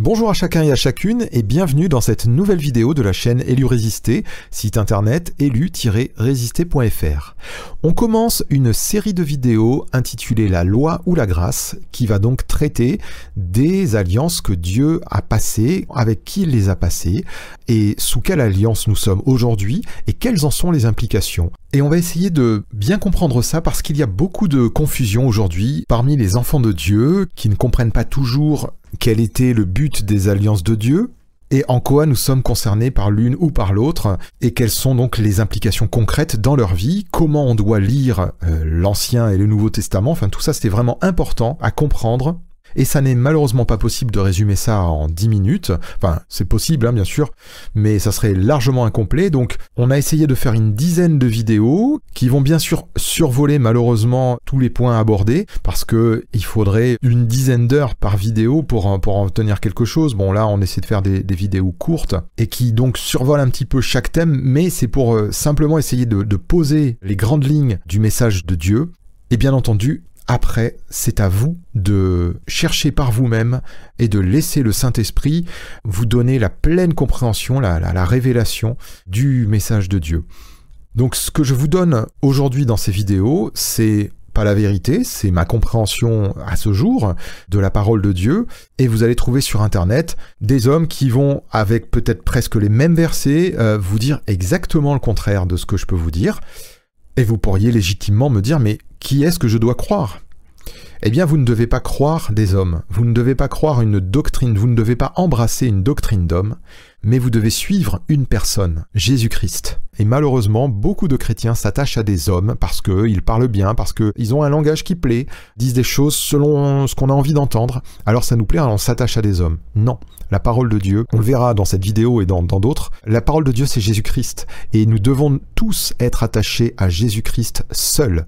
Bonjour à chacun et à chacune et bienvenue dans cette nouvelle vidéo de la chaîne Élu Résister, site internet élu-résister.fr. On commence une série de vidéos intitulée La loi ou la grâce qui va donc traiter des alliances que Dieu a passées, avec qui il les a passées et sous quelle alliance nous sommes aujourd'hui et quelles en sont les implications. Et on va essayer de bien comprendre ça parce qu'il y a beaucoup de confusion aujourd'hui parmi les enfants de Dieu qui ne comprennent pas toujours quel était le but des alliances de Dieu, et en quoi nous sommes concernés par l'une ou par l'autre, et quelles sont donc les implications concrètes dans leur vie, comment on doit lire euh, l'Ancien et le Nouveau Testament, enfin tout ça c'était vraiment important à comprendre et ça n'est malheureusement pas possible de résumer ça en 10 minutes. Enfin, c'est possible, hein, bien sûr, mais ça serait largement incomplet. Donc, on a essayé de faire une dizaine de vidéos qui vont bien sûr survoler malheureusement tous les points abordés parce que il faudrait une dizaine d'heures par vidéo pour, en tenir quelque chose. Bon, là, on essaie de faire des, vidéos courtes et qui donc survolent un petit peu chaque thème, mais c'est pour euh, simplement essayer de poser les grandes lignes du message de Dieu et bien entendu après, c'est à vous de chercher par vous-même et de laisser le Saint-Esprit vous donner la pleine compréhension, la, la, révélation du message de Dieu. Donc ce que je vous donne aujourd'hui dans ces vidéos, c'est pas la vérité, c'est ma compréhension à ce jour de la parole de Dieu, et vous allez trouver sur Internet des hommes qui vont, avec peut-être presque les mêmes versets, euh, vous dire exactement le contraire de ce que je peux vous dire. Et vous pourriez légitimement me dire, mais qui est-ce que je dois croire? Eh bien, vous ne devez pas croire des hommes, vous ne devez pas croire une doctrine, vous ne devez pas embrasser une doctrine d'homme, mais vous devez suivre une personne, Jésus-Christ. Et malheureusement, beaucoup de chrétiens s'attachent à des hommes parce qu'ils parlent bien, parce qu'ils ont un langage qui plaît, disent des choses selon ce qu'on a envie d'entendre. Alors ça nous plaît, on s'attache à des hommes. Non, la parole de Dieu, on le verra dans cette vidéo et dans d'autres, la parole de Dieu c'est Jésus-Christ. Et nous devons tous être attachés à Jésus-Christ seul.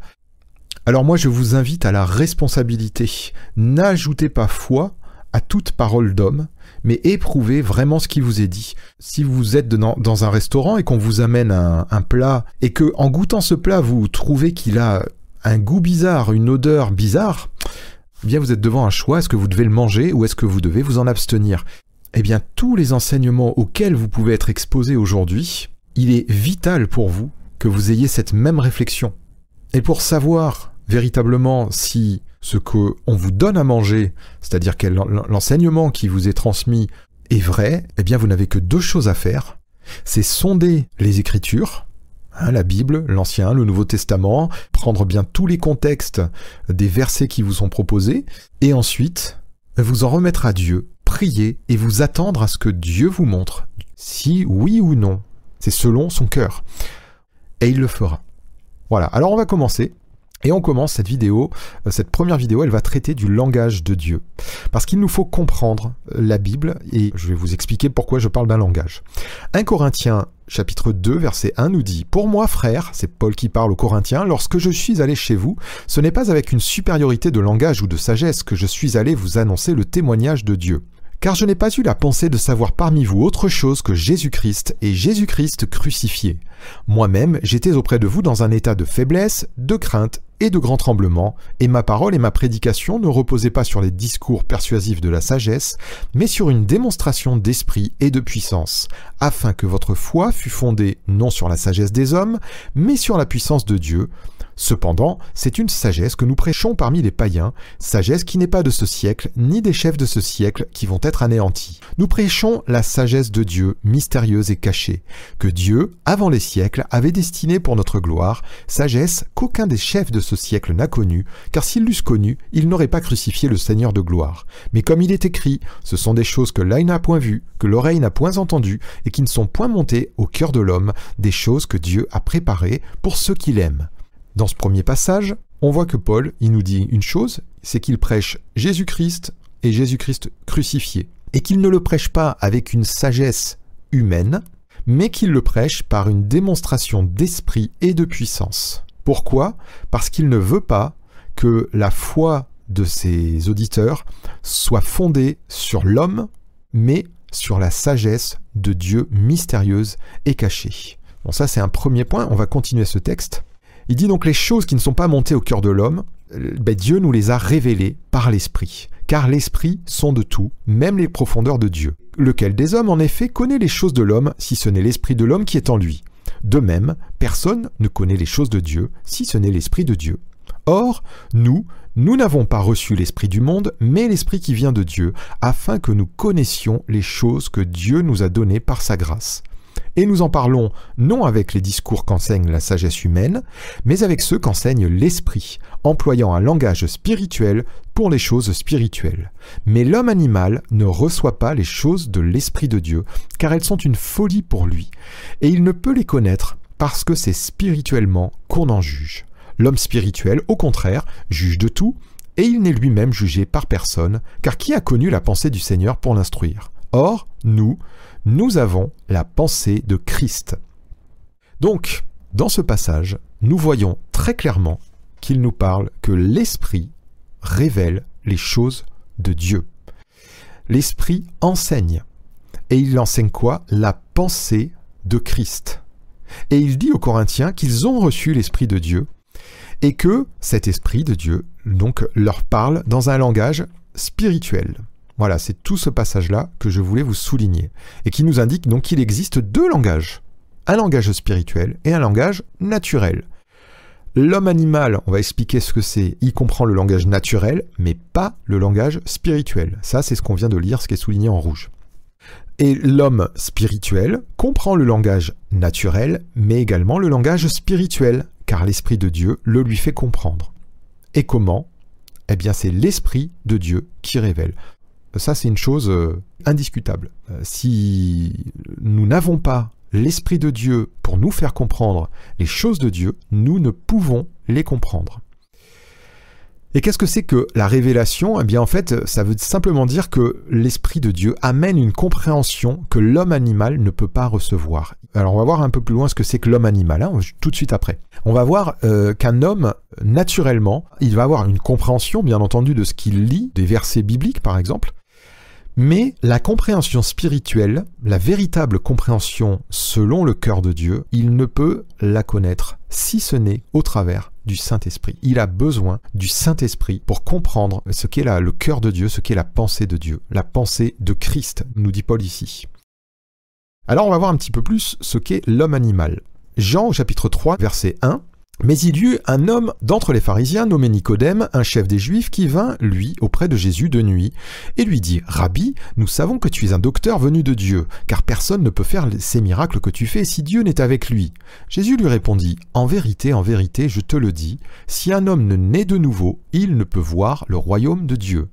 Alors moi je vous invite à la responsabilité. N'ajoutez pas foi à toute parole d'homme, mais éprouvez vraiment ce qui vous est dit. Si vous êtes dans, un restaurant et qu'on vous amène un, plat, et que en goûtant ce plat vous trouvez qu'il a un goût bizarre, une odeur bizarre, eh bien vous êtes devant un choix, est-ce que vous devez le manger ou est-ce que vous devez vous en abstenir? Eh bien tous les enseignements auxquels vous pouvez être exposé aujourd'hui, il est vital pour vous que vous ayez cette même réflexion. Et pour savoir véritablement si ce qu'on vous donne à manger, c'est-à-dire que l'enseignement qui vous est transmis est vrai, eh bien vous n'avez que deux choses à faire. C'est sonder les Écritures, hein, la Bible, l'Ancien, le Nouveau Testament, prendre bien tous les contextes des versets qui vous sont proposés, et ensuite vous en remettre à Dieu, prier et vous attendre à ce que Dieu vous montre si oui ou non. C'est selon son cœur. Et il le fera. Voilà, alors on va commencer. Et on commence cette vidéo, euh, cette première vidéo, elle va traiter du langage de Dieu. Parce qu'il nous faut comprendre euh, la Bible, et je vais vous expliquer pourquoi je parle d'un langage. 1 Corinthiens chapitre 2 verset 1 nous dit Pour moi frère, c'est Paul qui parle aux Corinthiens, lorsque je suis allé chez vous, ce n'est pas avec une supériorité de langage ou de sagesse que je suis allé vous annoncer le témoignage de Dieu. Car je n'ai pas eu la pensée de savoir parmi vous autre chose que Jésus-Christ et Jésus-Christ crucifié. Moi-même, j'étais auprès de vous dans un état de faiblesse, de crainte et de grand tremblement, et ma parole et ma prédication ne reposaient pas sur les discours persuasifs de la sagesse, mais sur une démonstration d'esprit et de puissance, afin que votre foi fût fondée non sur la sagesse des hommes, mais sur la puissance de Dieu, Cependant, c'est une sagesse que nous prêchons parmi les païens, sagesse qui n'est pas de ce siècle, ni des chefs de ce siècle qui vont être anéantis. Nous prêchons la sagesse de Dieu, mystérieuse et cachée, que Dieu, avant les siècles, avait destinée pour notre gloire, sagesse qu'aucun des chefs de ce siècle n'a connue, car s'ils l'eussent connue, ils n'auraient pas crucifié le Seigneur de gloire. Mais comme il est écrit, ce sont des choses que l'œil n'a point vues, que l'oreille n'a point entendues, et qui ne sont point montées au cœur de l'homme, des choses que Dieu a préparées pour ceux qui l'aiment. Dans ce premier passage, on voit que Paul, il nous dit une chose, c'est qu'il prêche Jésus-Christ et Jésus-Christ crucifié, et qu'il ne le prêche pas avec une sagesse humaine, mais qu'il le prêche par une démonstration d'esprit et de puissance. Pourquoi? Parce qu'il ne veut pas que la foi de ses auditeurs soit fondée sur l'homme, mais sur la sagesse de Dieu mystérieuse et cachée. Bon, ça c'est un premier point, on va continuer ce texte. Il dit donc les choses qui ne sont pas montées au cœur de l'homme, euh, ben, Dieu nous les a révélées par l'Esprit. car l'esprit sonde tout, même les profondeurs de Dieu. Lequel des hommes, en effet, connaît les choses de l'homme, si ce n'est l'esprit de l'homme qui est en lui? De même, personne ne connaît les choses de Dieu, si ce n'est l'esprit de Dieu. Or, nous, nous n'avons pas reçu l'Esprit du monde, mais l'Esprit qui vient de Dieu, afin que nous connaissions les choses que Dieu nous a données par sa grâce. Et nous en parlons non avec les discours qu'enseigne la sagesse humaine, mais avec ceux qu'enseigne l'Esprit, employant un langage spirituel pour les choses spirituelles. Mais l'homme animal ne reçoit pas les choses de l'Esprit de Dieu, car elles sont une folie pour lui, et il ne peut les connaître parce que c'est spirituellement qu'on en juge. L'homme spirituel, au contraire, juge de tout, et il n'est lui-même jugé par personne, car qui a connu la pensée du Seigneur pour l'instruire? Or, nous, nous avons la pensée de Christ. Donc, dans ce passage, nous voyons très clairement qu'il nous parle que l'Esprit révèle les choses de Dieu. L'Esprit enseigne. Et il enseigne quoi? La pensée de Christ. Et il dit aux Corinthiens qu'ils ont reçu l'Esprit de Dieu et que cet esprit de Dieu donc leur parle dans un langage spirituel. Voilà, c'est tout ce passage-là que je voulais vous souligner et qui nous indique donc qu'il existe deux langages, un langage spirituel et un langage naturel. L'homme animal, on va expliquer ce que c'est, il comprend le langage naturel, mais pas le langage spirituel. Ça, c'est ce qu'on vient de lire, ce qui est souligné en rouge. Et l'homme spirituel comprend le langage naturel, mais également le langage spirituel, car l'Esprit de Dieu le lui fait comprendre. Et comment? Eh bien c'est l'Esprit de Dieu qui révèle. Ça c'est une chose euh, indiscutable. Euh, si nous n'avons pas l'Esprit de Dieu pour nous faire comprendre les choses de Dieu, nous ne pouvons les comprendre. Et qu'est-ce que c'est que la révélation? Eh bien en fait, ça veut simplement dire que l'Esprit de Dieu amène une compréhension que l'homme animal ne peut pas recevoir. Alors on va voir un peu plus loin ce que c'est que l'homme animal, hein, tout de suite après. On va voir euh, qu'un homme, naturellement, il va avoir une compréhension, bien entendu, de ce qu'il lit, des versets bibliques par exemple, mais la compréhension spirituelle, la véritable compréhension selon le cœur de Dieu, il ne peut la connaître si ce n'est au travers du Saint-Esprit. Il a besoin du Saint-Esprit pour comprendre ce qu'est le cœur de Dieu, ce qu'est la pensée de Dieu, la pensée de Christ, nous dit Paul ici. Alors on va voir un petit peu plus ce qu'est l'homme animal. Jean au chapitre 3 verset 1 mais il y eut un homme d'entre les pharisiens nommé Nicodème, un chef des Juifs, qui vint, lui, auprès de Jésus de nuit, et lui dit, Rabbi, nous savons que tu es un docteur venu de Dieu, car personne ne peut faire ces miracles que tu fais si Dieu n'est avec lui. Jésus lui répondit, En vérité, en vérité, je te le dis, si un homme ne naît de nouveau, il ne peut voir le royaume de Dieu.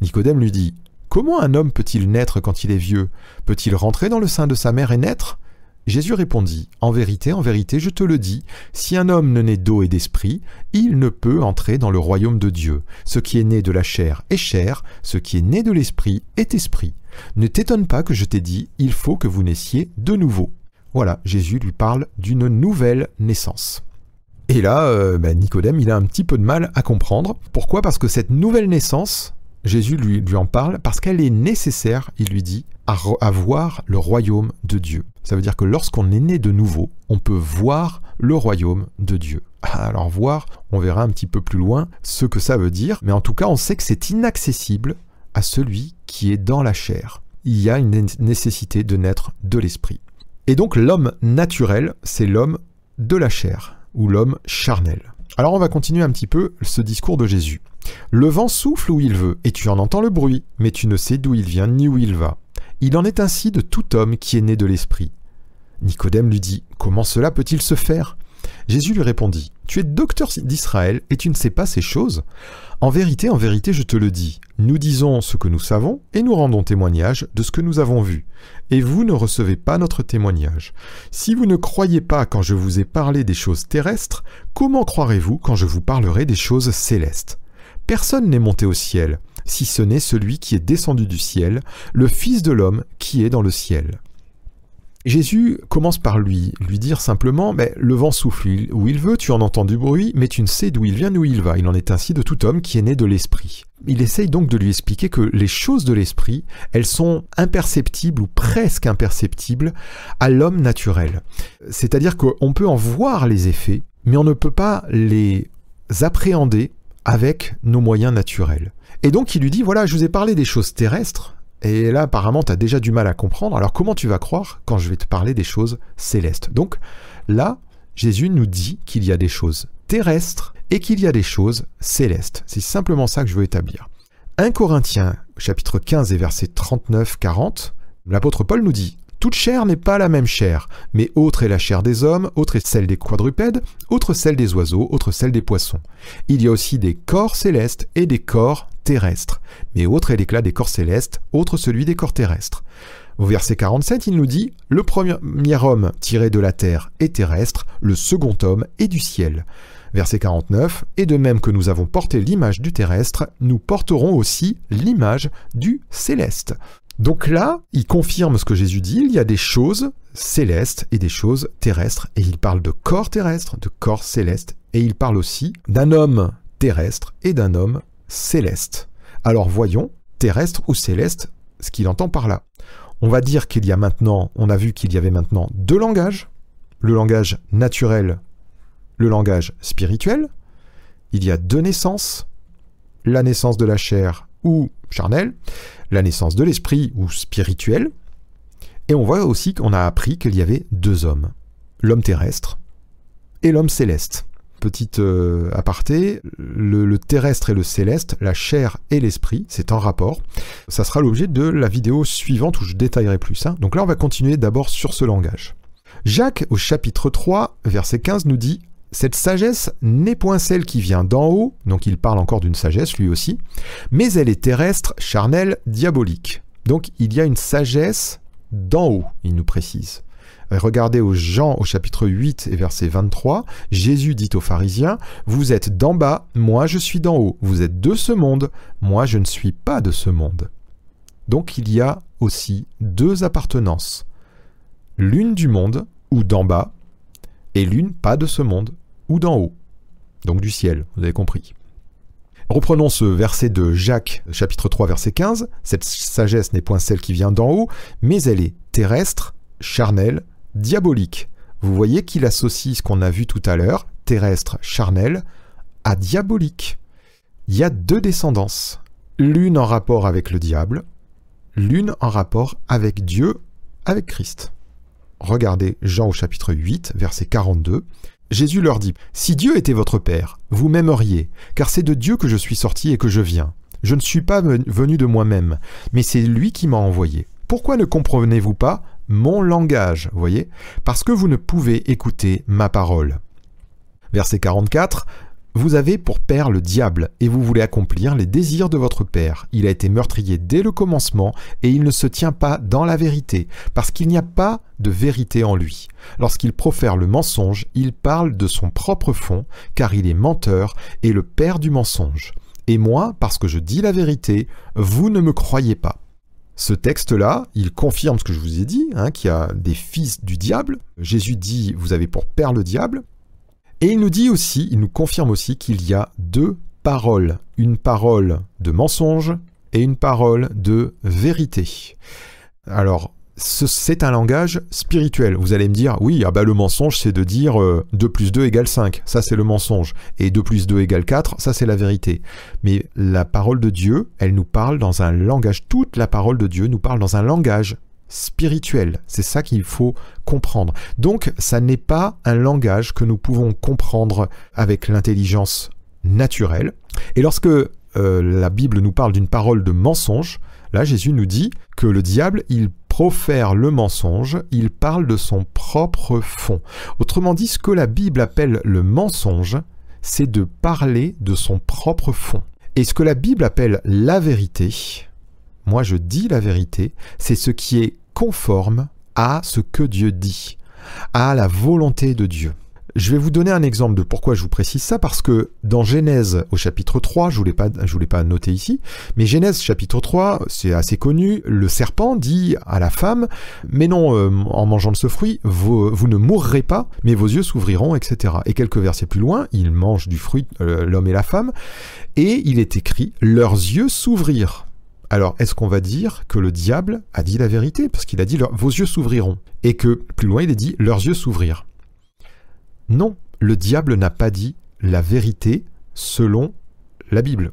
Nicodème lui dit, Comment un homme peut-il naître quand il est vieux? Peut-il rentrer dans le sein de sa mère et naître? Jésus répondit, En vérité, en vérité, je te le dis, si un homme ne naît d'eau et d'esprit, il ne peut entrer dans le royaume de Dieu. Ce qui est né de la chair est chair, ce qui est né de l'esprit est esprit. Ne t'étonne pas que je t'ai dit, il faut que vous naissiez de nouveau. Voilà, Jésus lui parle d'une nouvelle naissance. Et là, euh, ben, Nicodème, il a un petit peu de mal à comprendre. Pourquoi? Parce que cette nouvelle naissance, Jésus lui, lui en parle parce qu'elle est nécessaire, il lui dit, à, voir le royaume de Dieu. Ça veut dire que lorsqu'on est né de nouveau, on peut voir le royaume de Dieu. Alors voir, on verra un petit peu plus loin ce que ça veut dire, mais en tout cas on sait que c'est inaccessible à celui qui est dans la chair. Il y a une nécessité de naître de l'esprit. Et donc l'homme naturel, c'est l'homme de la chair, ou l'homme charnel. Alors on va continuer un petit peu ce discours de Jésus. Le vent souffle où il veut, et tu en entends le bruit, mais tu ne sais d'où il vient ni où il va. Il en est ainsi de tout homme qui est né de l'Esprit. Nicodème lui dit, Comment cela peut-il se faire? Jésus lui répondit, Tu es docteur d'Israël et tu ne sais pas ces choses. En vérité, en vérité, je te le dis, nous disons ce que nous savons et nous rendons témoignage de ce que nous avons vu, et vous ne recevez pas notre témoignage. Si vous ne croyez pas quand je vous ai parlé des choses terrestres, comment croirez-vous quand je vous parlerai des choses célestes? Personne n'est monté au ciel, si ce n'est celui qui est descendu du ciel, le Fils de l'homme qui est dans le ciel. Jésus commence par lui, lui dire simplement mais Le vent souffle où il veut, tu en entends du bruit, mais tu ne sais d'où il vient, où il va. Il en est ainsi de tout homme qui est né de l'esprit. Il essaye donc de lui expliquer que les choses de l'esprit, elles sont imperceptibles ou presque imperceptibles à l'homme naturel. C'est-à-dire qu'on peut en voir les effets, mais on ne peut pas les appréhender avec nos moyens naturels. Et donc il lui dit, voilà, je vous ai parlé des choses terrestres, et là apparemment tu as déjà du mal à comprendre, alors comment tu vas croire quand je vais te parler des choses célestes? Donc là, Jésus nous dit qu'il y a des choses terrestres et qu'il y a des choses célestes. C'est simplement ça que je veux établir. 1 Corinthiens chapitre 15 et verset 39-40, l'apôtre Paul nous dit toute chair n'est pas la même chair, mais autre est la chair des hommes, autre est celle des quadrupèdes, autre celle des oiseaux, autre celle des poissons. Il y a aussi des corps célestes et des corps terrestres, mais autre est l'éclat des corps célestes, autre celui des corps terrestres. Au verset 47, il nous dit Le premier homme tiré de la terre est terrestre, le second homme est du ciel. Verset 49, Et de même que nous avons porté l'image du terrestre, nous porterons aussi l'image du céleste. Donc là, il confirme ce que Jésus dit, il y a des choses célestes et des choses terrestres, et il parle de corps terrestre, de corps céleste, et il parle aussi d'un homme terrestre et d'un homme céleste. Alors voyons, terrestre ou céleste, ce qu'il entend par là. On va dire qu'il y a maintenant, on a vu qu'il y avait maintenant deux langages, le langage naturel, le langage spirituel. Il y a deux naissances, la naissance de la chair ou charnelle, la naissance de l'esprit ou spirituel. Et on voit aussi qu'on a appris qu'il y avait deux hommes, l'homme terrestre et l'homme céleste. Petite euh, aparté, le, terrestre et le céleste, la chair et l'esprit, c'est en rapport. Ça sera l'objet de la vidéo suivante où je détaillerai plus. Hein. Donc là, on va continuer d'abord sur ce langage. Jacques, au chapitre 3, verset 15, nous dit cette sagesse n'est point celle qui vient d'en haut, donc il parle encore d'une sagesse lui aussi, mais elle est terrestre, charnelle, diabolique. Donc il y a une sagesse d'en haut, il nous précise. Regardez au Jean au chapitre 8 et verset 23, Jésus dit aux pharisiens, Vous êtes d'en bas, moi je suis d'en haut, vous êtes de ce monde, moi je ne suis pas de ce monde. Donc il y a aussi deux appartenances, l'une du monde, ou d'en bas, et l'une pas de ce monde, d'en haut, donc du ciel, vous avez compris. Reprenons ce verset de Jacques, chapitre 3, verset 15. Cette sagesse n'est point celle qui vient d'en haut, mais elle est terrestre, charnelle, diabolique. Vous voyez qu'il associe ce qu'on a vu tout à l'heure, terrestre, charnel, à diabolique. Il y a deux descendances, l'une en rapport avec le diable, l'une en rapport avec Dieu, avec Christ. Regardez Jean au chapitre 8, verset 42. Jésus leur dit, Si Dieu était votre Père, vous m'aimeriez, car c'est de Dieu que je suis sorti et que je viens. Je ne suis pas venu de moi-même, mais c'est lui qui m'a envoyé. Pourquoi ne comprenez-vous pas mon langage, voyez? Parce que vous ne pouvez écouter ma parole. Verset 44. Vous avez pour père le diable, et vous voulez accomplir les désirs de votre père. Il a été meurtrier dès le commencement, et il ne se tient pas dans la vérité, parce qu'il n'y a pas de vérité en lui. Lorsqu'il profère le mensonge, il parle de son propre fond, car il est menteur et le père du mensonge. Et moi, parce que je dis la vérité, vous ne me croyez pas. Ce texte-là, il confirme ce que je vous ai dit, hein, qu'il y a des fils du diable. Jésus dit, vous avez pour père le diable. Et il nous dit aussi, il nous confirme aussi qu'il y a deux paroles. Une parole de mensonge et une parole de vérité. Alors, c'est un langage spirituel. Vous allez me dire, oui, ah bah le mensonge, c'est de dire 2 euh, plus 2 égale 5. Ça, c'est le mensonge. Et 2 plus 2 égale 4, ça, c'est la vérité. Mais la parole de Dieu, elle nous parle dans un langage, toute la parole de Dieu nous parle dans un langage spirituel. C'est ça qu'il faut comprendre. Donc, ça n'est pas un langage que nous pouvons comprendre avec l'intelligence naturelle. Et lorsque euh, la Bible nous parle d'une parole de mensonge, là, Jésus nous dit que le diable, il profère le mensonge, il parle de son propre fond. Autrement dit, ce que la Bible appelle le mensonge, c'est de parler de son propre fond. Et ce que la Bible appelle la vérité, moi je dis la vérité, c'est ce qui est conforme à ce que Dieu dit, à la volonté de Dieu. Je vais vous donner un exemple de pourquoi je vous précise ça, parce que dans Genèse au chapitre 3, je ne je voulais pas noter ici, mais Genèse chapitre 3, c'est assez connu, le serpent dit à la femme, mais non, euh, en mangeant de ce fruit, vous, vous, ne mourrez pas, mais vos yeux s'ouvriront, etc. Et quelques versets plus loin, ils mangent du fruit, euh, l'homme et la femme, et il est écrit, leurs yeux s'ouvrirent. Alors, est-ce qu'on va dire que le diable a dit la vérité? Parce qu'il a dit vos yeux s'ouvriront. Et que plus loin, il est dit leurs yeux s'ouvrirent. Non, le diable n'a pas dit la vérité selon la Bible.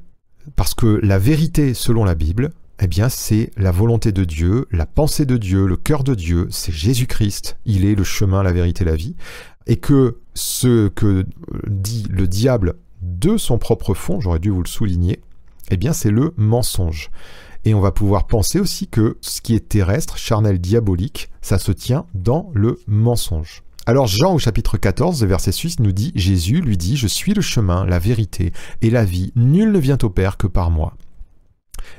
Parce que la vérité selon la Bible, eh bien, c'est la volonté de Dieu, la pensée de Dieu, le cœur de Dieu, c'est Jésus-Christ. Il est le chemin, la vérité, la vie. Et que ce que dit le diable de son propre fond, j'aurais dû vous le souligner, eh bien, c'est le mensonge. Et on va pouvoir penser aussi que ce qui est terrestre, charnel, diabolique, ça se tient dans le mensonge. Alors Jean au chapitre 14, verset 6 nous dit, Jésus lui dit, Je suis le chemin, la vérité et la vie, nul ne vient au Père que par moi.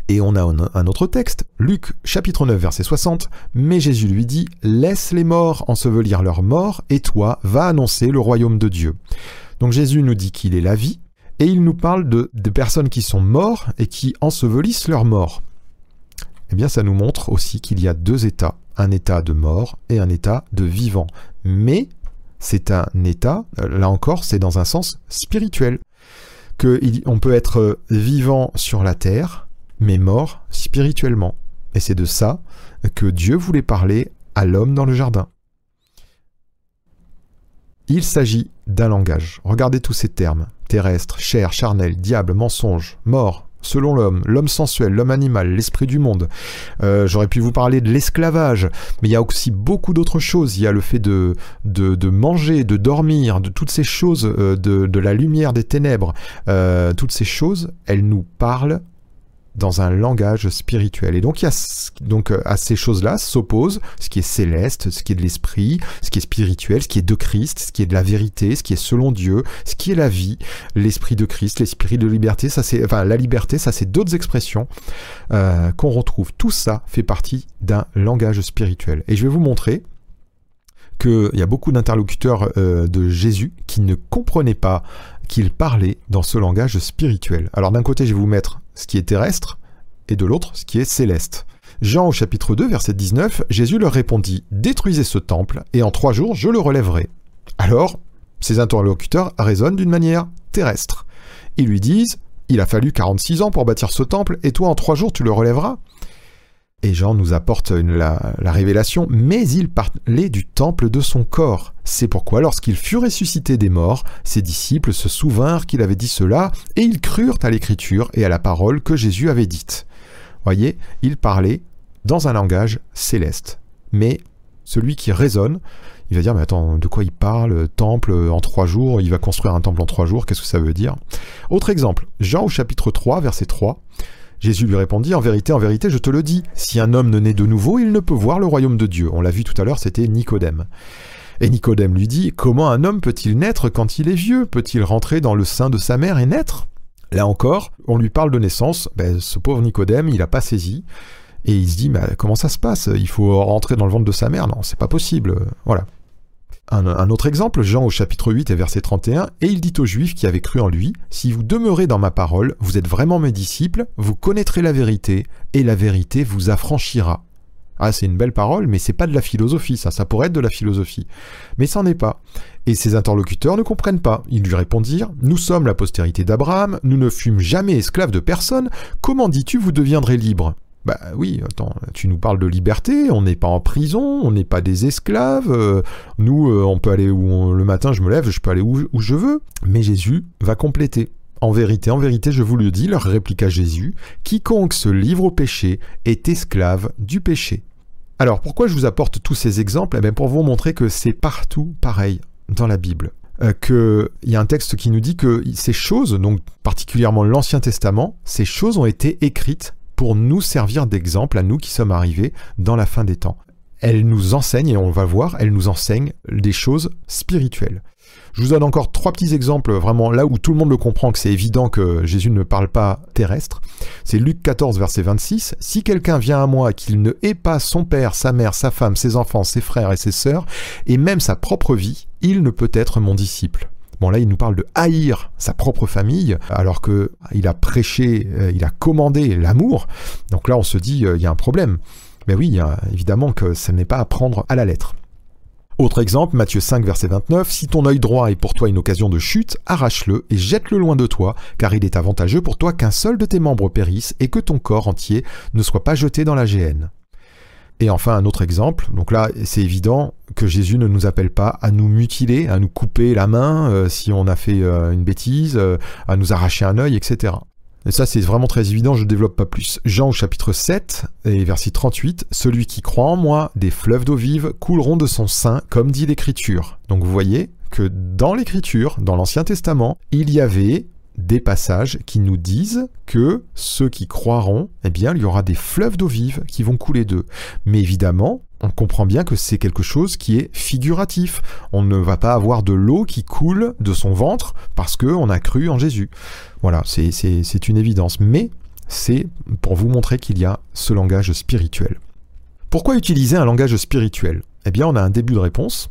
Et on a un autre texte, Luc chapitre 9 verset 60, mais Jésus lui dit, Laisse les morts ensevelir leurs morts, et toi, va annoncer le royaume de Dieu. Donc Jésus nous dit qu'il est la vie, et il nous parle de, personnes qui sont mortes et qui ensevelissent leurs morts. Eh bien ça nous montre aussi qu'il y a deux états, un état de mort et un état de vivant. Mais c'est un état, là encore, c'est dans un sens spirituel. Que on peut être vivant sur la terre, mais mort spirituellement. Et c'est de ça que Dieu voulait parler à l'homme dans le jardin. Il s'agit d'un langage. Regardez tous ces termes. Terrestre, chair, charnel, diable, mensonge, mort, selon l'homme, l'homme sensuel, l'homme animal, l'esprit du monde. Euh, j'aurais pu vous parler de l'esclavage, mais il y a aussi beaucoup d'autres choses. Il y a le fait de, de, manger, de dormir, de toutes ces choses, euh, de, de, la lumière, des ténèbres. Euh, toutes ces choses, elles nous parlent dans un langage spirituel. Et donc, il y a, donc euh, à ces choses-là s'oppose ce qui est céleste, ce qui est de l'esprit, ce qui est spirituel, ce qui est de Christ, ce qui est de la vérité, ce qui est selon Dieu, ce qui est la vie, l'esprit de Christ, l'esprit de liberté. Ça, c'est, enfin, la liberté, ça, c'est d'autres expressions euh, qu'on retrouve. Tout ça fait partie d'un langage spirituel. Et je vais vous montrer qu'il y a beaucoup d'interlocuteurs euh, de Jésus qui ne comprenaient pas qu'il parlait dans ce langage spirituel. Alors d'un côté, je vais vous mettre ce qui est terrestre, et de l'autre, ce qui est céleste. Jean au chapitre 2, verset 19, Jésus leur répondit, Détruisez ce temple, et en trois jours je le relèverai. Alors, ces interlocuteurs raisonnent d'une manière terrestre. Ils lui disent, Il a fallu 46 ans pour bâtir ce temple, et toi en trois jours tu le relèveras et Jean nous apporte la, révélation, mais il parlait du temple de son corps. C'est pourquoi lorsqu'il fut ressuscité des morts, ses disciples se souvinrent qu'il avait dit cela, et ils crurent à l'écriture et à la parole que Jésus avait dite. Voyez, il parlait dans un langage céleste. Mais celui qui raisonne, il va dire, mais attends, de quoi il parle Temple en trois jours, il va construire un temple en trois jours, qu'est-ce que ça veut dire? Autre exemple, Jean au chapitre 3, verset 3. Jésus lui répondit, En vérité, en vérité, je te le dis, si un homme ne naît de nouveau, il ne peut voir le royaume de Dieu. On l'a vu tout à l'heure, c'était Nicodème. Et Nicodème lui dit, Comment un homme peut-il naître quand il est vieux? Peut-il rentrer dans le sein de sa mère et naître? Là encore, on lui parle de naissance, ben, ce pauvre Nicodème, il n'a pas saisi. Et il se dit, comment ça se passe? Il faut rentrer dans le ventre de sa mère? Non, c'est pas possible. Voilà. Un, autre exemple, Jean au chapitre 8 et verset 31, et il dit aux Juifs qui avaient cru en lui, Si vous demeurez dans ma parole, vous êtes vraiment mes disciples, vous connaîtrez la vérité, et la vérité vous affranchira. Ah, c'est une belle parole, mais c'est pas de la philosophie, ça, ça pourrait être de la philosophie. Mais c'en est pas. Et ses interlocuteurs ne comprennent pas. Ils lui répondirent, Nous sommes la postérité d'Abraham, nous ne fûmes jamais esclaves de personne, comment dis-tu vous deviendrez libres bah oui, attends, tu nous parles de liberté, on n'est pas en prison, on n'est pas des esclaves, euh, nous euh, on peut aller où le matin je me lève, je peux aller où, je veux. Mais Jésus va compléter. En vérité, en vérité, je vous le dis, leur répliqua Jésus, quiconque se livre au péché est esclave du péché. Alors pourquoi je vous apporte tous ces exemples? Eh pour vous montrer que c'est partout pareil dans la Bible. Euh, qu'il y a un texte qui nous dit que ces choses, donc particulièrement l'Ancien Testament, ces choses ont été écrites pour nous servir d'exemple à nous qui sommes arrivés dans la fin des temps. Elle nous enseigne, et on va voir, elle nous enseigne des choses spirituelles. Je vous donne encore trois petits exemples, vraiment là où tout le monde le comprend, que c'est évident que Jésus ne parle pas terrestre. C'est Luc 14, verset 26. Si quelqu'un vient à moi qu'il ne hait pas son père, sa mère, sa femme, ses enfants, ses frères et ses sœurs, et même sa propre vie, il ne peut être mon disciple. Bon là, il nous parle de haïr sa propre famille, alors que il a prêché, euh, il a commandé l'amour. Donc là, on se dit, euh, il y a un problème. Mais oui, évidemment que ce n'est pas à prendre à la lettre. Autre exemple, Matthieu 5, verset 29, Si ton œil droit est pour toi une occasion de chute, arrache-le et jette-le loin de toi, car il est avantageux pour toi qu'un seul de tes membres périsse et que ton corps entier ne soit pas jeté dans la géhenne. Et enfin, un autre exemple. Donc là, c'est évident que Jésus ne nous appelle pas à nous mutiler, à nous couper la main euh, si on a fait euh, une bêtise, euh, à nous arracher un œil, etc. Et ça, c'est vraiment très évident, je ne développe pas plus. Jean au chapitre 7 et verset 38, Celui qui croit en moi, des fleuves d'eau vive couleront de son sein, comme dit l'Écriture. Donc vous voyez que dans l'Écriture, dans l'Ancien Testament, il y avait des passages qui nous disent que ceux qui croiront, eh bien, il y aura des fleuves d'eau vive qui vont couler d'eux. Mais évidemment, on comprend bien que c'est quelque chose qui est figuratif. On ne va pas avoir de l'eau qui coule de son ventre parce qu'on a cru en Jésus. Voilà, c'est une évidence. Mais c'est pour vous montrer qu'il y a ce langage spirituel. Pourquoi utiliser un langage spirituel? Eh bien, on a un début de réponse.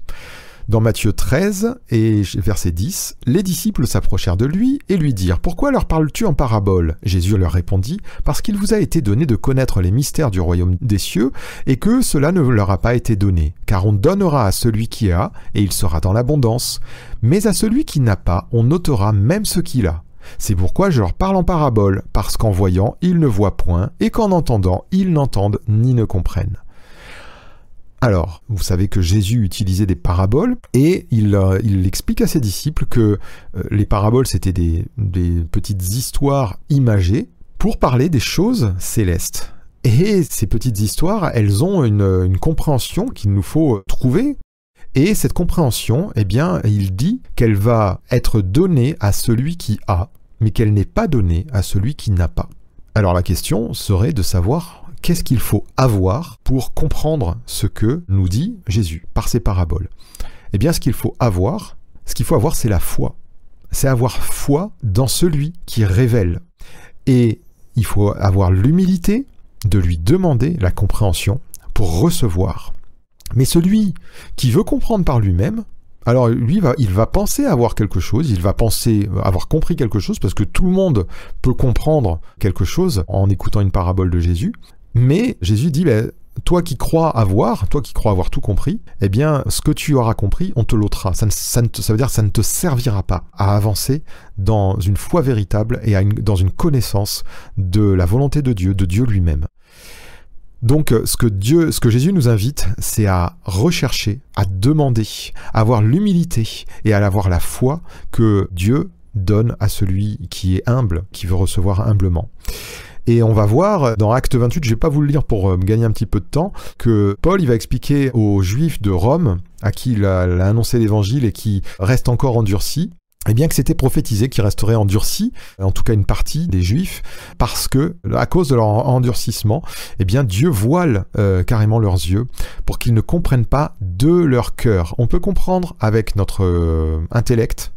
Dans Matthieu 13 et verset 10, les disciples s'approchèrent de lui et lui dirent Pourquoi leur parles-tu en parabole? Jésus leur répondit Parce qu'il vous a été donné de connaître les mystères du royaume des cieux et que cela ne leur a pas été donné, car on donnera à celui qui a et il sera dans l'abondance, mais à celui qui n'a pas, on notera même ce qu'il a. C'est pourquoi je leur parle en parabole, parce qu'en voyant, ils ne voient point, et qu'en entendant, ils n'entendent ni ne comprennent. Alors, vous savez que Jésus utilisait des paraboles et il, euh, explique à ses disciples que euh, les paraboles, c'était des, petites histoires imagées pour parler des choses célestes. Et ces petites histoires, elles ont une, une compréhension qu'il nous faut trouver. Et cette compréhension, eh bien, il dit qu'elle va être donnée à celui qui a, mais qu'elle n'est pas donnée à celui qui n'a pas. Alors la question serait de savoir qu'est-ce qu'il faut avoir pour comprendre ce que nous dit Jésus par ces paraboles Eh bien, ce qu'il faut avoir, ce qu'il faut avoir, c'est la foi. C'est avoir foi dans celui qui révèle. Et il faut avoir l'humilité de lui demander la compréhension pour recevoir. Mais celui qui veut comprendre par lui-même, alors lui, il va penser avoir quelque chose, il va penser avoir compris quelque chose, parce que tout le monde peut comprendre quelque chose en écoutant une parabole de Jésus, mais Jésus dit, ben, toi qui crois avoir, toi qui crois avoir tout compris, eh bien, ce que tu auras compris, on te l'ôtera. Ça, ça, veut dire que ça ne te servira pas à avancer dans une foi véritable et dans une connaissance de la volonté de Dieu, de Dieu lui-même. Donc, ce que Dieu, ce que Jésus nous invite, c'est à rechercher, à demander, à avoir l'humilité et à avoir la foi que Dieu donne à celui qui est humble, qui veut recevoir humblement. Et on va voir dans Acte 28, je vais pas vous le lire pour euh, gagner un petit peu de temps, que Paul il va expliquer aux Juifs de Rome, à qui il a, annoncé l'évangile et qui reste encore endurci, eh bien que c'était prophétisé qu'ils resteraient endurcis, en tout cas une partie des Juifs, parce que à cause de leur endurcissement, eh bien Dieu voile euh, carrément leurs yeux pour qu'ils ne comprennent pas de leur cœur. On peut comprendre avec notre euh, intellect,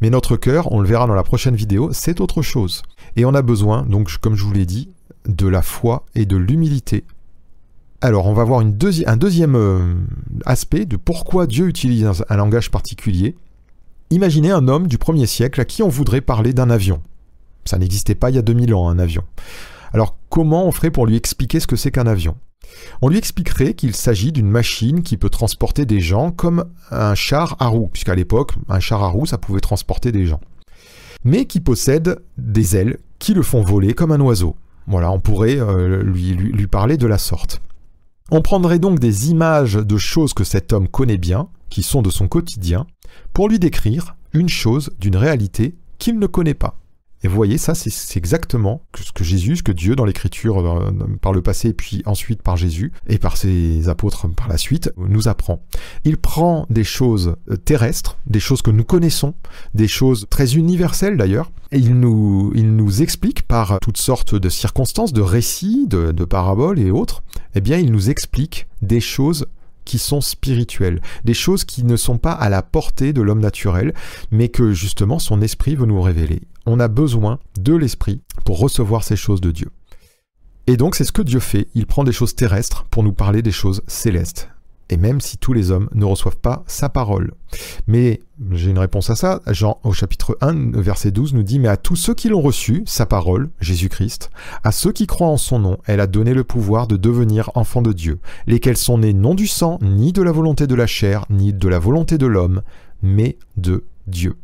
mais notre cœur, on le verra dans la prochaine vidéo, c'est autre chose. Et on a besoin, donc comme je vous l'ai dit, de la foi et de l'humilité. Alors on va voir un deuxième euh, aspect de pourquoi Dieu utilise un, langage particulier. Imaginez un homme du 1er siècle à qui on voudrait parler d'un avion. Ça n'existait pas il y a 2000 ans, un avion. Alors comment on ferait pour lui expliquer ce que c'est qu'un avion? On lui expliquerait qu'il s'agit d'une machine qui peut transporter des gens comme un char à roues, puisqu'à l'époque, un char à roues, ça pouvait transporter des gens mais qui possède des ailes qui le font voler comme un oiseau. Voilà, on pourrait euh, lui, lui, parler de la sorte. On prendrait donc des images de choses que cet homme connaît bien, qui sont de son quotidien, pour lui décrire une chose d'une réalité qu'il ne connaît pas. Et vous voyez, ça, c'est exactement ce que Jésus, ce que Dieu dans l'Écriture, euh, par le passé, puis ensuite par Jésus, et par ses apôtres par la suite, nous apprend. Il prend des choses euh, terrestres, des choses que nous connaissons, des choses très universelles d'ailleurs, et il nous, explique par toutes sortes de circonstances, de récits, de, de paraboles et autres, eh bien, il nous explique des choses qui sont spirituelles, des choses qui ne sont pas à la portée de l'homme naturel, mais que justement son esprit veut nous révéler. On a besoin de l'esprit pour recevoir ces choses de Dieu. Et donc c'est ce que Dieu fait, il prend des choses terrestres pour nous parler des choses célestes et même si tous les hommes ne reçoivent pas sa parole. Mais j'ai une réponse à ça. Jean au chapitre 1, verset 12 nous dit, Mais à tous ceux qui l'ont reçu, sa parole, Jésus-Christ, à ceux qui croient en son nom, elle a donné le pouvoir de devenir enfants de Dieu, lesquels sont nés non du sang, ni de la volonté de la chair, ni de la volonté de l'homme, mais de Dieu.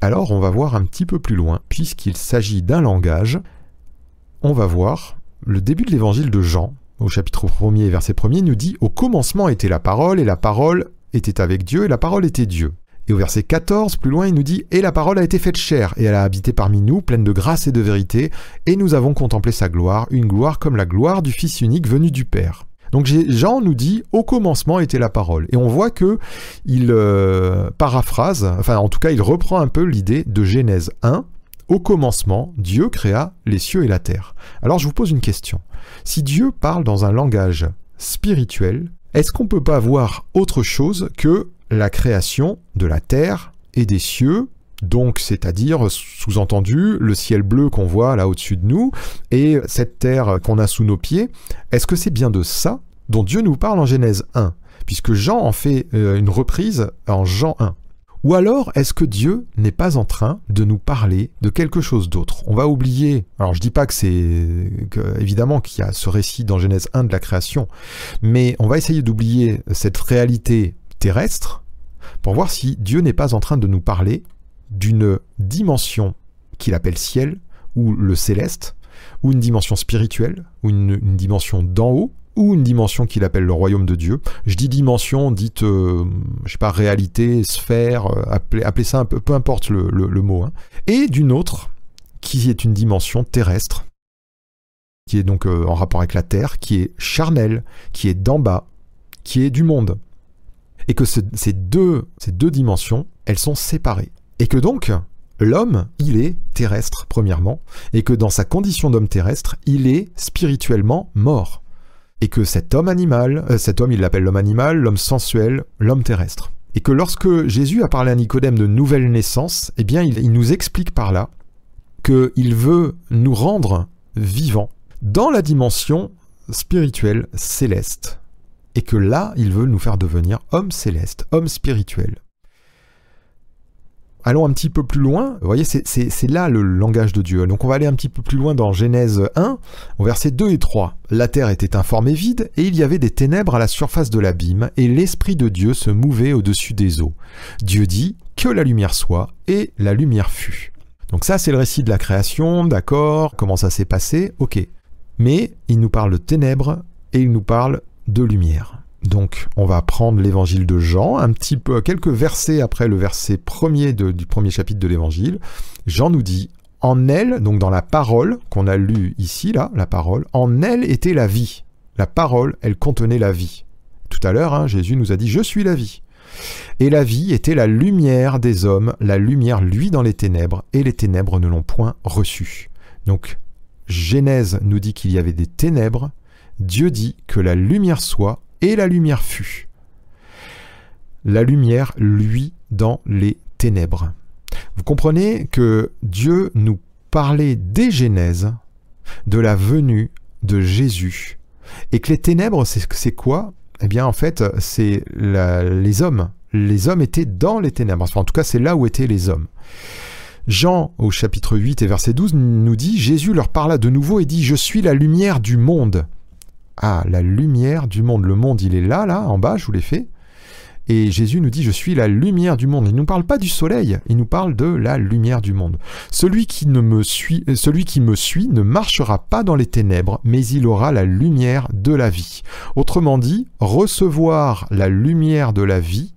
Alors on va voir un petit peu plus loin, puisqu'il s'agit d'un langage, on va voir le début de l'évangile de Jean, au chapitre 1er, verset 1er, nous dit Au commencement était la parole, et la parole était avec Dieu, et la parole était Dieu. Et au verset 14, plus loin, il nous dit Et la parole a été faite chair, et elle a habité parmi nous, pleine de grâce et de vérité, et nous avons contemplé sa gloire, une gloire comme la gloire du Fils unique venu du Père. Donc Jean nous dit au commencement était la parole et on voit que il euh, paraphrase, enfin en tout cas il reprend un peu l'idée de Genèse 1. Au commencement, Dieu créa les cieux et la terre. Alors je vous pose une question. Si Dieu parle dans un langage spirituel, est-ce qu'on ne peut pas voir autre chose que la création de la terre et des cieux donc, c'est-à-dire, sous-entendu, le ciel bleu qu'on voit là au-dessus de nous et cette terre qu'on a sous nos pieds, est-ce que c'est bien de ça dont Dieu nous parle en Genèse 1 Puisque Jean en fait euh, une reprise en Jean 1. Ou alors, est-ce que Dieu n'est pas en train de nous parler de quelque chose d'autre? On va oublier, alors je dis pas que c'est, évidemment qu'il y a ce récit dans Genèse 1 de la création, mais on va essayer d'oublier cette réalité terrestre pour voir si Dieu n'est pas en train de nous parler d'une dimension qu'il appelle ciel, ou le céleste, ou une dimension spirituelle, ou une dimension d'en haut, ou une dimension qu'il appelle le royaume de Dieu. Je dis dimension, dites, euh, je sais pas, réalité, sphère, euh, appelez, ça un peu, peu importe le, mot. Hein. Et d'une autre, qui est une dimension terrestre, qui est donc euh, en rapport avec la terre, qui est charnelle, qui est d'en bas, qui est du monde. Et que ces deux dimensions, elles sont séparées. Et que donc, l'homme, il est terrestre, premièrement, et que dans sa condition d'homme terrestre, il est spirituellement mort et que cet homme animal, euh, cet homme il l'appelle l'homme animal, l'homme sensuel, l'homme terrestre. Et que lorsque Jésus a parlé à Nicodème de nouvelle naissance, eh bien il, nous explique par là qu'il veut nous rendre vivants dans la dimension spirituelle céleste. Et que là, il veut nous faire devenir hommes célestes, hommes spirituels allons un petit peu plus loin. Vous voyez, c'est là le langage de Dieu. Donc on va aller un petit peu plus loin dans Genèse 1, au verset 2 et 3. La terre était informée vide, et il y avait des ténèbres à la surface de l'abîme, et l'Esprit de Dieu se mouvait au-dessus des eaux. Dieu dit que la lumière soit, et la lumière fut. Donc ça, c'est le récit de la création, d'accord, comment ça s'est passé, ok. Mais il nous parle de ténèbres, et il nous parle de lumière. Donc, on va prendre l'évangile de Jean, un petit peu, quelques versets après le verset premier du premier chapitre de l'évangile. Jean nous dit En elle, donc dans la parole qu'on a lue ici, là, la parole, en elle était la vie. La parole, elle contenait la vie. Tout à l'heure, hein, Jésus nous a dit Je suis la vie. Et la vie était la lumière des hommes, la lumière lui dans les ténèbres, et les ténèbres ne l'ont point reçue. Donc, Genèse nous dit qu'il y avait des ténèbres, Dieu dit que la lumière soit, et la lumière fut. La lumière, lui, dans les ténèbres. Vous comprenez que Dieu nous parlait des Genèses, de la venue de Jésus, et que les ténèbres, c'est quoi? Eh bien, en fait, c'est les hommes. Les hommes étaient dans les ténèbres. en tout cas, c'est là où étaient les hommes. Jean, au chapitre 8 et verset 12, nous dit Jésus leur parla de nouveau et dit Je suis la lumière du monde. Ah, la lumière du monde. Le monde, il est là, là, en bas, je vous l'ai fait. Et Jésus nous dit, je suis la lumière du monde. Il ne nous parle pas du soleil, il nous parle de la lumière du monde. Celui qui, ne me suit, euh, celui qui me suit ne marchera pas dans les ténèbres, mais il aura la lumière de la vie. Autrement dit, recevoir la lumière de la vie,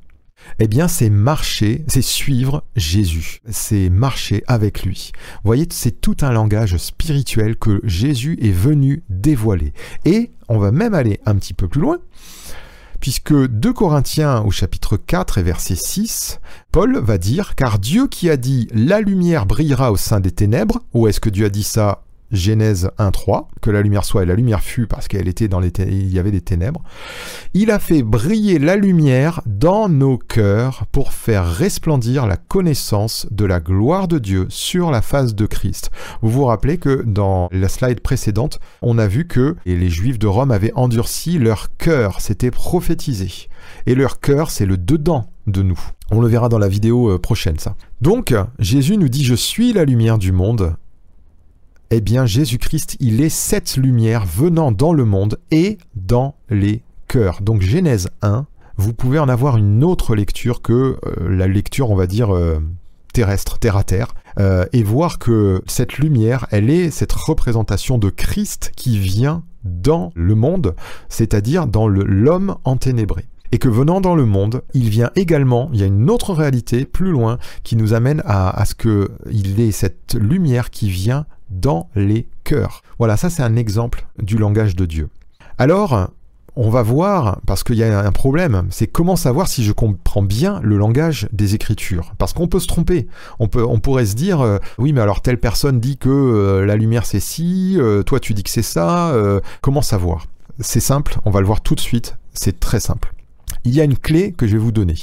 eh bien c'est marcher, c'est suivre Jésus, c'est marcher avec lui. Vous voyez, c'est tout un langage spirituel que Jésus est venu dévoiler. Et on va même aller un petit peu plus loin, puisque 2 Corinthiens au chapitre 4 et verset 6, Paul va dire, car Dieu qui a dit la lumière brillera au sein des ténèbres, ou est-ce que Dieu a dit ça Genèse 1.3, que la lumière soit et la lumière fut parce qu'elle était dans les il y avait des ténèbres. Il a fait briller la lumière dans nos cœurs pour faire resplendir la connaissance de la gloire de Dieu sur la face de Christ. Vous vous rappelez que dans la slide précédente, on a vu que les Juifs de Rome avaient endurci leur cœur, c'était prophétisé. Et leur cœur, c'est le dedans de nous. On le verra dans la vidéo euh, prochaine, ça. Donc, Jésus nous dit, je suis la lumière du monde eh bien Jésus-Christ, il est cette lumière venant dans le monde et dans les cœurs. Donc Genèse 1, vous pouvez en avoir une autre lecture que euh, la lecture, on va dire, euh, terrestre, terre à terre, euh, et voir que cette lumière, elle est cette représentation de Christ qui vient dans le monde, c'est-à-dire dans l'homme enténébré. Et que venant dans le monde, il vient également, il y a une autre réalité plus loin qui nous amène à, ce qu'il ait cette lumière qui vient dans les cœurs. Voilà, ça c'est un exemple du langage de Dieu. Alors, on va voir, parce qu'il y a un problème, c'est comment savoir si je comprends bien le langage des Écritures? Parce qu'on peut se tromper. On pourrait se dire, euh, oui, mais alors telle personne dit que euh, la lumière c'est ci, euh, toi tu dis que c'est ça, comment savoir? C'est simple, on va le voir tout de suite, c'est très simple. Il y a une clé que je vais vous donner.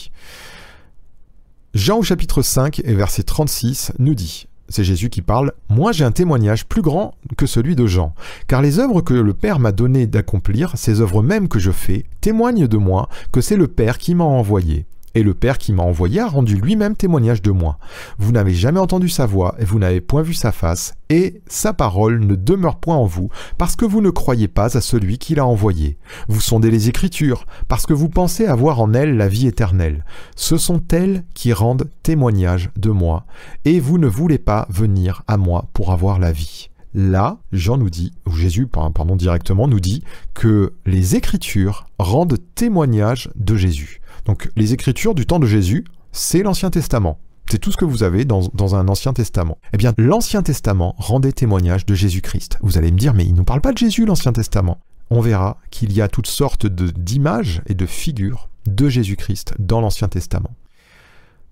Jean au chapitre 5 et verset 36 nous dit c'est Jésus qui parle, moi j'ai un témoignage plus grand que celui de Jean, car les œuvres que le Père m'a donné d'accomplir, ces œuvres mêmes que je fais, témoignent de moi que c'est le Père qui m'a envoyé. Et le Père qui m'a envoyé a rendu lui-même témoignage de moi. Vous n'avez jamais entendu sa voix, et vous n'avez point vu sa face, et sa parole ne demeure point en vous, parce que vous ne croyez pas à celui qui l'a envoyé. Vous sondez les Écritures, parce que vous pensez avoir en elles la vie éternelle. Ce sont elles qui rendent témoignage de moi, et vous ne voulez pas venir à moi pour avoir la vie. Là, Jean nous dit, ou Jésus, pardon, directement nous dit que les Écritures rendent témoignage de Jésus. Donc les Écritures du temps de Jésus, c'est l'Ancien Testament. C'est tout ce que vous avez dans, un Ancien Testament. Eh bien, l'Ancien Testament rendait témoignage de Jésus-Christ. Vous allez me dire, mais il ne nous parle pas de Jésus, l'Ancien Testament. On verra qu'il y a toutes sortes d'images et de figures de Jésus-Christ dans l'Ancien Testament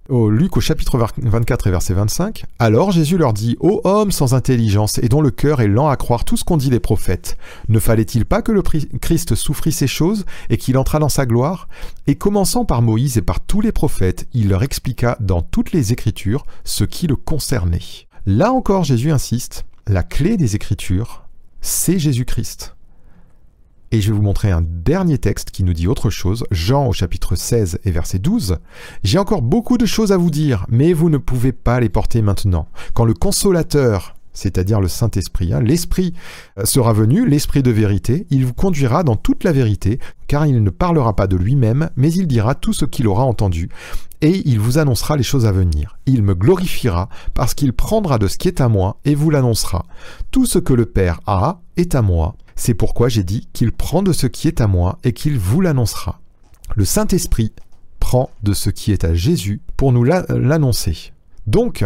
au Luc au chapitre 24 et verset 25, Alors Jésus leur dit, Ô homme sans intelligence et dont le cœur est lent à croire tout ce qu'ont dit les prophètes, ne fallait-il pas que le Christ souffrit ces choses et qu'il entrât dans sa gloire? Et commençant par Moïse et par tous les prophètes, il leur expliqua dans toutes les Écritures ce qui le concernait. Là encore Jésus insiste, la clé des Écritures, c'est Jésus-Christ. Et je vais vous montrer un dernier texte qui nous dit autre chose, Jean au chapitre 16 et verset 12. J'ai encore beaucoup de choses à vous dire, mais vous ne pouvez pas les porter maintenant. Quand le consolateur, c'est-à-dire le Saint-Esprit, hein, l'Esprit euh, sera venu, l'Esprit de vérité, il vous conduira dans toute la vérité, car il ne parlera pas de lui-même, mais il dira tout ce qu'il aura entendu, et il vous annoncera les choses à venir. Il me glorifiera, parce qu'il prendra de ce qui est à moi, et vous l'annoncera. Tout ce que le Père a est à moi, c'est pourquoi j'ai dit qu'il prend de ce qui est à moi et qu'il vous l'annoncera. Le Saint-Esprit prend de ce qui est à Jésus pour nous l'annoncer. Donc,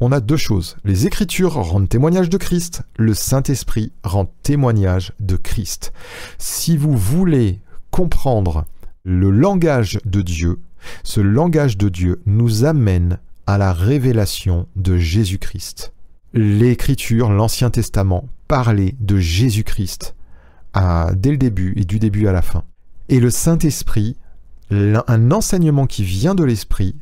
on a deux choses. Les Écritures rendent témoignage de Christ, le Saint-Esprit rend témoignage de Christ. Si vous voulez comprendre le langage de Dieu, ce langage de Dieu nous amène à la révélation de Jésus-Christ. L'écriture, l'Ancien Testament, parlait de Jésus-Christ dès le début et du début à la fin. Et le Saint-Esprit, un enseignement qui vient de l'Esprit,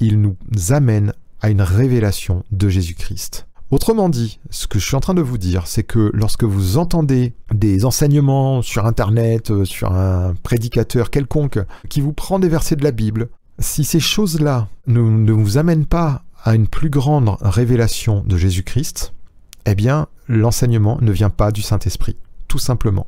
il nous amène à une révélation de Jésus-Christ. Autrement dit, ce que je suis en train de vous dire, c'est que lorsque vous entendez des enseignements sur Internet, euh, sur un prédicateur quelconque, qui vous prend des versets de la Bible, si ces choses-là ne, ne vous amènent pas à une plus grande révélation de Jésus-Christ, eh bien, l'enseignement ne vient pas du Saint-Esprit, tout simplement.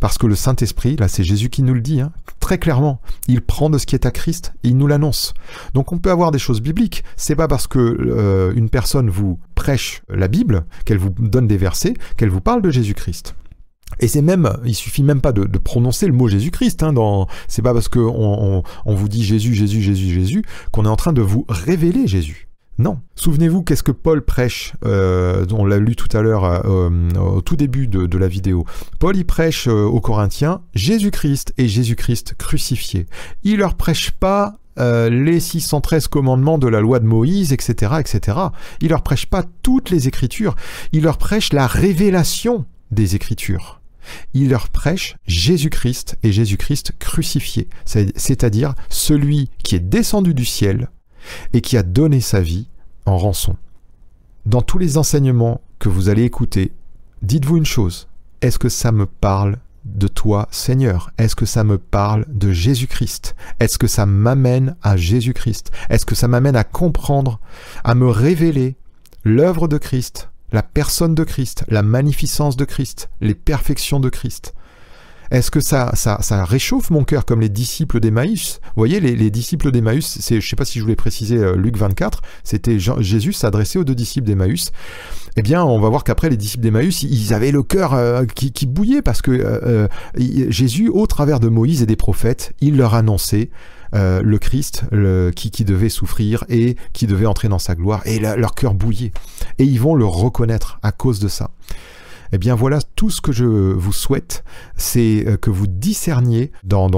Parce que le Saint-Esprit, là c'est Jésus qui nous le dit, hein, très clairement, il prend de ce qui est à Christ et il nous l'annonce. Donc on peut avoir des choses bibliques, c'est pas parce que euh, une personne vous prêche la Bible, qu'elle vous donne des versets, qu'elle vous parle de Jésus-Christ. Et c'est même, il suffit même pas de, prononcer le mot Jésus-Christ. Hein, dans, c'est pas parce qu'on on vous dit Jésus, Jésus, Jésus, Jésus qu'on est en train de vous révéler Jésus. Non. Souvenez-vous qu'est-ce que Paul prêche, euh, on l'a lu tout à l'heure euh, au tout début de, la vidéo. Paul y prêche euh, aux Corinthiens Jésus-Christ et Jésus-Christ crucifié. Il leur prêche pas les 613 commandements de la loi de Moïse, etc., etc. Il leur prêche pas toutes les Écritures. Il leur prêche la révélation des Écritures. Il leur prêche Jésus-Christ et Jésus-Christ crucifié, c'est-à-dire celui qui est descendu du ciel et qui a donné sa vie en rançon. Dans tous les enseignements que vous allez écouter, dites-vous une chose, est-ce que ça me parle de toi, Seigneur? Est-ce que ça me parle de Jésus-Christ? Est-ce que ça m'amène à Jésus-Christ? Est-ce que ça m'amène à comprendre, à me révéler l'œuvre de Christ, la personne de Christ, la magnificence de Christ, les perfections de Christ? Est-ce que ça, ça, réchauffe mon cœur comme les disciples d'Emmaüs? Vous voyez, les, disciples d'Emmaüs, je sais pas si je voulais préciser euh, Luc 24, c'était Jésus s'adressait aux deux disciples d'Emmaüs. Eh bien, on va voir qu'après, les disciples d'Emmaüs, ils avaient le cœur euh, qui, bouillait parce que euh, Jésus, au travers de Moïse et des prophètes, il leur annonçait le Christ qui, devait souffrir et qui devait entrer dans sa gloire. Et leur cœur bouillait. Et ils vont le reconnaître à cause de ça. Eh bien voilà, tout ce que je vous souhaite, c'est euh, que vous discerniez dans,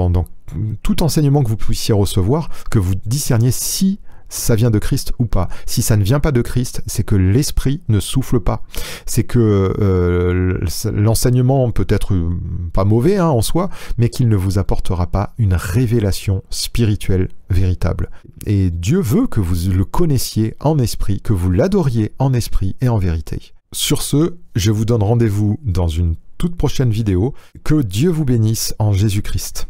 tout enseignement que vous puissiez recevoir, que vous discerniez si ça vient de Christ ou pas. Si ça ne vient pas de Christ, c'est que l'esprit ne souffle pas. C'est que euh, l'enseignement peut être euh, pas mauvais hein, en soi, mais qu'il ne vous apportera pas une révélation spirituelle véritable. Et Dieu veut que vous le connaissiez en esprit, que vous l'adoriez en esprit et en vérité. Sur ce, je vous donne rendez-vous dans une toute prochaine vidéo. Que Dieu vous bénisse en Jésus-Christ.